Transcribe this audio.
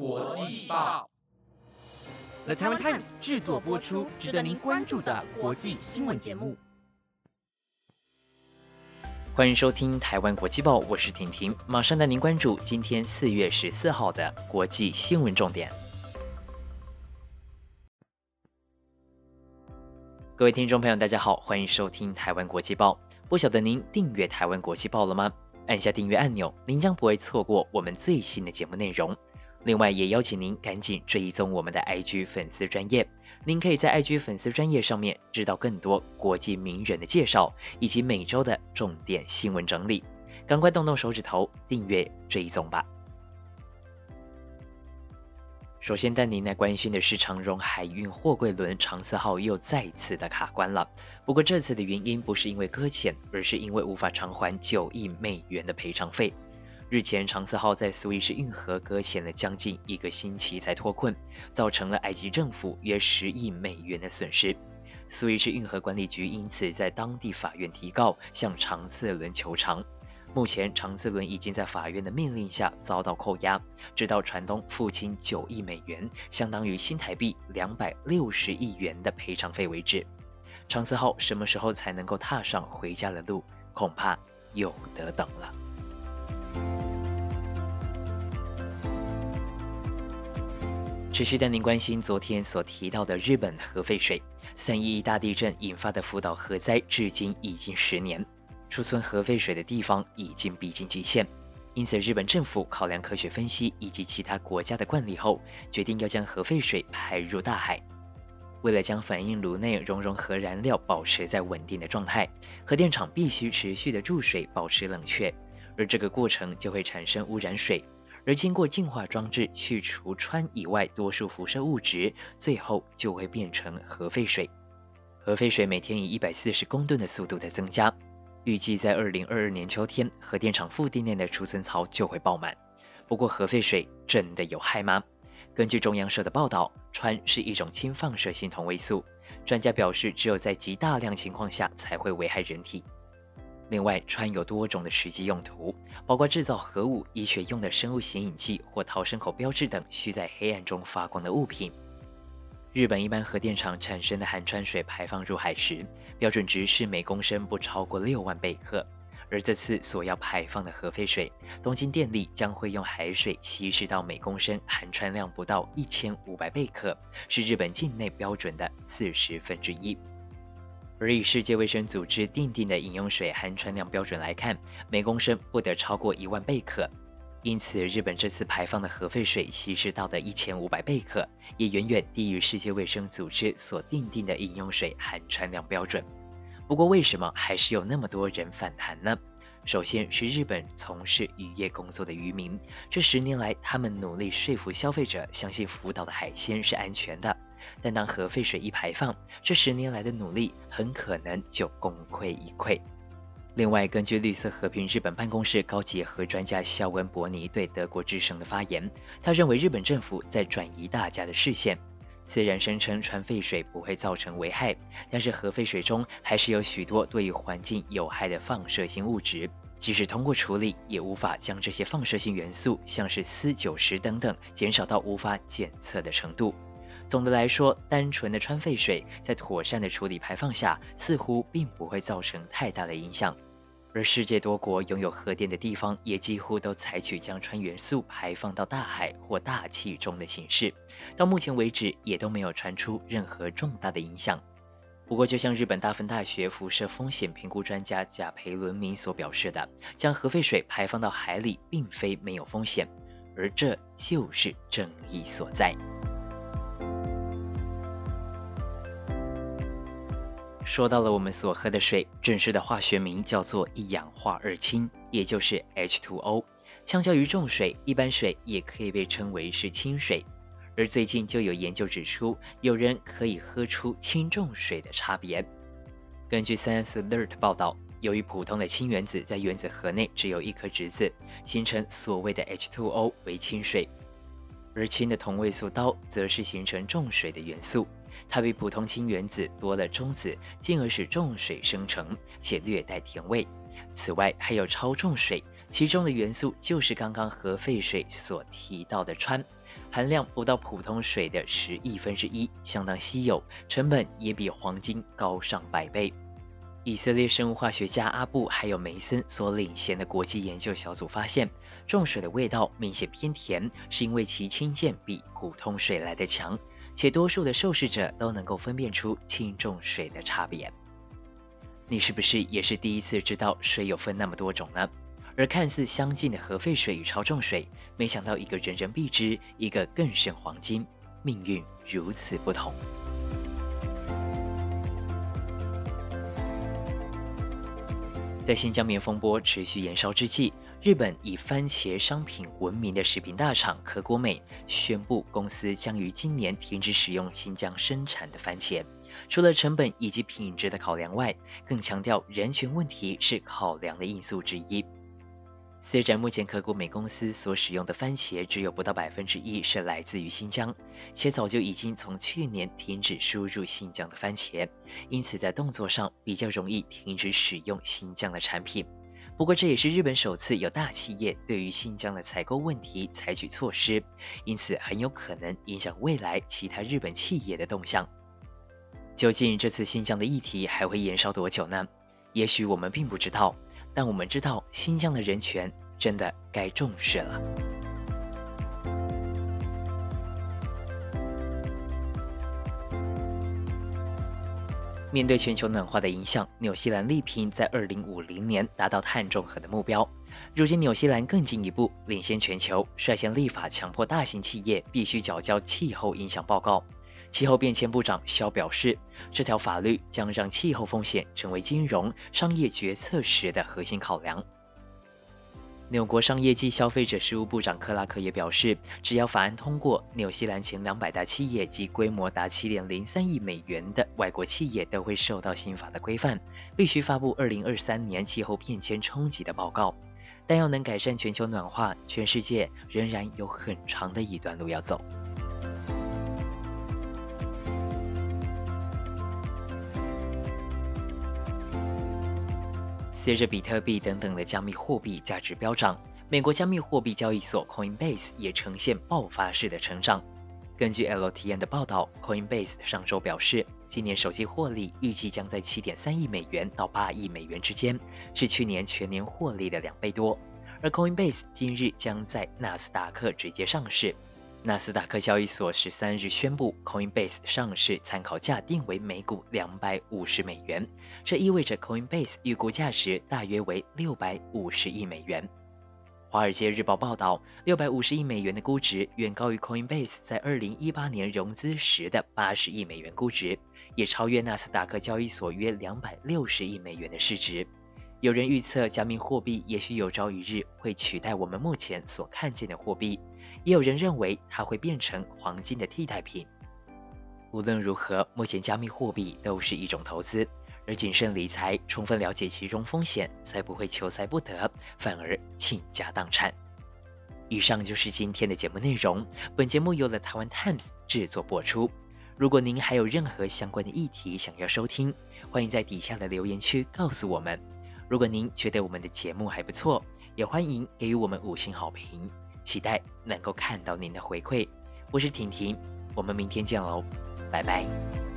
国际报，The Taiwan Times 制作播出，值得您关注的国际新闻节目。欢迎收听台湾国际报，我是婷婷，马上带您关注今天四月十四号的国际新闻重点。各位听众朋友，大家好，欢迎收听台湾国际报。不晓得您订阅台湾国际报了吗？按下订阅按钮，您将不会错过我们最新的节目内容。另外，也邀请您赶紧追踪我们的 IG 粉丝专业，您可以在 IG 粉丝专业上面知道更多国际名人的介绍，以及每周的重点新闻整理。赶快动动手指头订阅追踪吧。首先带您来关心的是长荣海运货柜轮长次号又再次的卡关了。不过这次的原因不是因为搁浅，而是因为无法偿还九亿美元的赔偿费。日前长次号在苏伊士运河搁浅了将近一个星期才脱困，造成了埃及政府约十亿美元的损失。苏伊士运河管理局因此在当地法院提告，向长次轮求偿。目前长次轮已经在法院的命令下遭到扣押，直到船东付清九亿美元，相当于新台币两百六十亿元的赔偿费为止。长次号什么时候才能够踏上回家的路，恐怕有得等了。持续带您关心昨天所提到的日本核废水三一一大地震引发的福岛核灾，至今已经十年。储存核废水的地方已经逼近极限，因此日本政府考量科学分析以及其他国家的惯例后，决定要将核废水排入大海。为了将反应炉内熔融核燃料保持在稳定的状态，核电厂必须持续的注水保持冷却，而这个过程就会产生污染水，而经过净化装置去除氚以外多数辐射物质，最后就会变成核废水。核废水每天以一百四十公吨的速度在增加。预计在二零二二年秋天，核电厂腹地内的储存槽就会爆满。不过，核废水真的有害吗？根据中央社的报道，氚是一种轻放射性同位素，专家表示，只有在极大量情况下才会危害人体。另外，氚有多种的实际用途，包括制造核武、医学用的生物显影剂或逃生口标志等需在黑暗中发光的物品。日本一般核电厂产生的含氚水排放入海时，标准值是每公升不超过六万贝克。而这次所要排放的核废水，东京电力将会用海水稀释到每公升含氚量不到一千五百贝克，是日本境内标准的四十分之一。而以世界卫生组织定定的饮用水含氚量标准来看，每公升不得超过一万贝克。因此，日本这次排放的核废水稀释到的一千五百贝克，也远远低于世界卫生组织所定定的饮用水含氚量标准。不过，为什么还是有那么多人反弹呢？首先是日本从事渔业工作的渔民，这十年来他们努力说服消费者相信福岛的海鲜是安全的，但当核废水一排放，这十年来的努力很可能就功亏一篑。另外，根据绿色和平日本办公室高级核专家肖恩伯尼对德国之声的发言，他认为日本政府在转移大家的视线。虽然声称川废水不会造成危害，但是核废水中还是有许多对于环境有害的放射性物质，即使通过处理，也无法将这些放射性元素，像是铯、九十等等，减少到无法检测的程度。总的来说，单纯的川废水在妥善的处理排放下，似乎并不会造成太大的影响。而世界多国拥有核电的地方，也几乎都采取将氚元素排放到大海或大气中的形式。到目前为止，也都没有传出任何重大的影响。不过，就像日本大分大学辐射风险评估专家贾培伦明所表示的，将核废水排放到海里，并非没有风险，而这就是争议所在。说到了我们所喝的水，正式的化学名叫做一氧化二氢，也就是 H2O。相较于重水，一般水也可以被称为是清水。而最近就有研究指出，有人可以喝出轻重水的差别。根据 Science Alert 报道，由于普通的氢原子在原子核内只有一颗质子，形成所谓的 H2O 为清水，而氢的同位素氘则是形成重水的元素。它比普通氢原子多了中子，进而使重水生成，且略带甜味。此外，还有超重水，其中的元素就是刚刚核废水所提到的氚，含量不到普通水的十亿分之一，相当稀有，成本也比黄金高上百倍。以色列生物化学家阿布还有梅森所领衔的国际研究小组发现，重水的味道明显偏甜，是因为其氢键比普通水来的强，且多数的受试者都能够分辨出轻重水的差别。你是不是也是第一次知道水有分那么多种呢？而看似相近的核废水与超重水，没想到一个人人必知，一个更胜黄金，命运如此不同。在新疆棉风波持续延烧之际，日本以番茄商品闻名的食品大厂可果美宣布，公司将于今年停止使用新疆生产的番茄。除了成本以及品质的考量外，更强调人权问题是考量的因素之一。虽然目前可果美公司所使用的番茄只有不到百分之一是来自于新疆，且早就已经从去年停止输入新疆的番茄，因此在动作上比较容易停止使用新疆的产品。不过这也是日本首次有大企业对于新疆的采购问题采取措施，因此很有可能影响未来其他日本企业的动向。究竟这次新疆的议题还会延烧多久呢？也许我们并不知道。但我们知道，新疆的人权真的该重视了。面对全球暖化的影响，纽西兰力拼在二零五零年达到碳中和的目标。如今，纽西兰更进一步领先全球，率先立法强迫大型企业必须缴交气候影响报告。气候变迁部长肖表示，这条法律将让气候风险成为金融商业决策时的核心考量。纽国商业及消费者事务部长克拉克也表示，只要法案通过，纽西兰前两百大企业及规模达七点零三亿美元的外国企业都会受到新法的规范，必须发布二零二三年气候变迁冲击的报告。但要能改善全球暖化，全世界仍然有很长的一段路要走。随着比特币等等的加密货币价值飙涨，美国加密货币交易所 Coinbase 也呈现爆发式的成长。根据 LTN 的报道，Coinbase 上周表示，今年首季获利预计将在7.3亿美元到8亿美元之间，是去年全年获利的两倍多。而 Coinbase 今日将在纳斯达克直接上市。纳斯达克交易所十三日宣布，Coinbase 上市参考价定为每股两百五十美元，这意味着 Coinbase 预估价值大约为六百五十亿美元。华尔街日报报道，六百五十亿美元的估值远高于 Coinbase 在二零一八年融资时的八十亿美元估值，也超越纳斯达克交易所约两百六十亿美元的市值。有人预测，加密货币也许有朝一日会取代我们目前所看见的货币。也有人认为它会变成黄金的替代品。无论如何，目前加密货币都是一种投资，而谨慎理财、充分了解其中风险，才不会求财不得，反而倾家荡产。以上就是今天的节目内容。本节目由了台湾 Times 制作播出。如果您还有任何相关的议题想要收听，欢迎在底下的留言区告诉我们。如果您觉得我们的节目还不错，也欢迎给予我们五星好评。期待能够看到您的回馈，我是婷婷，我们明天见喽，拜拜。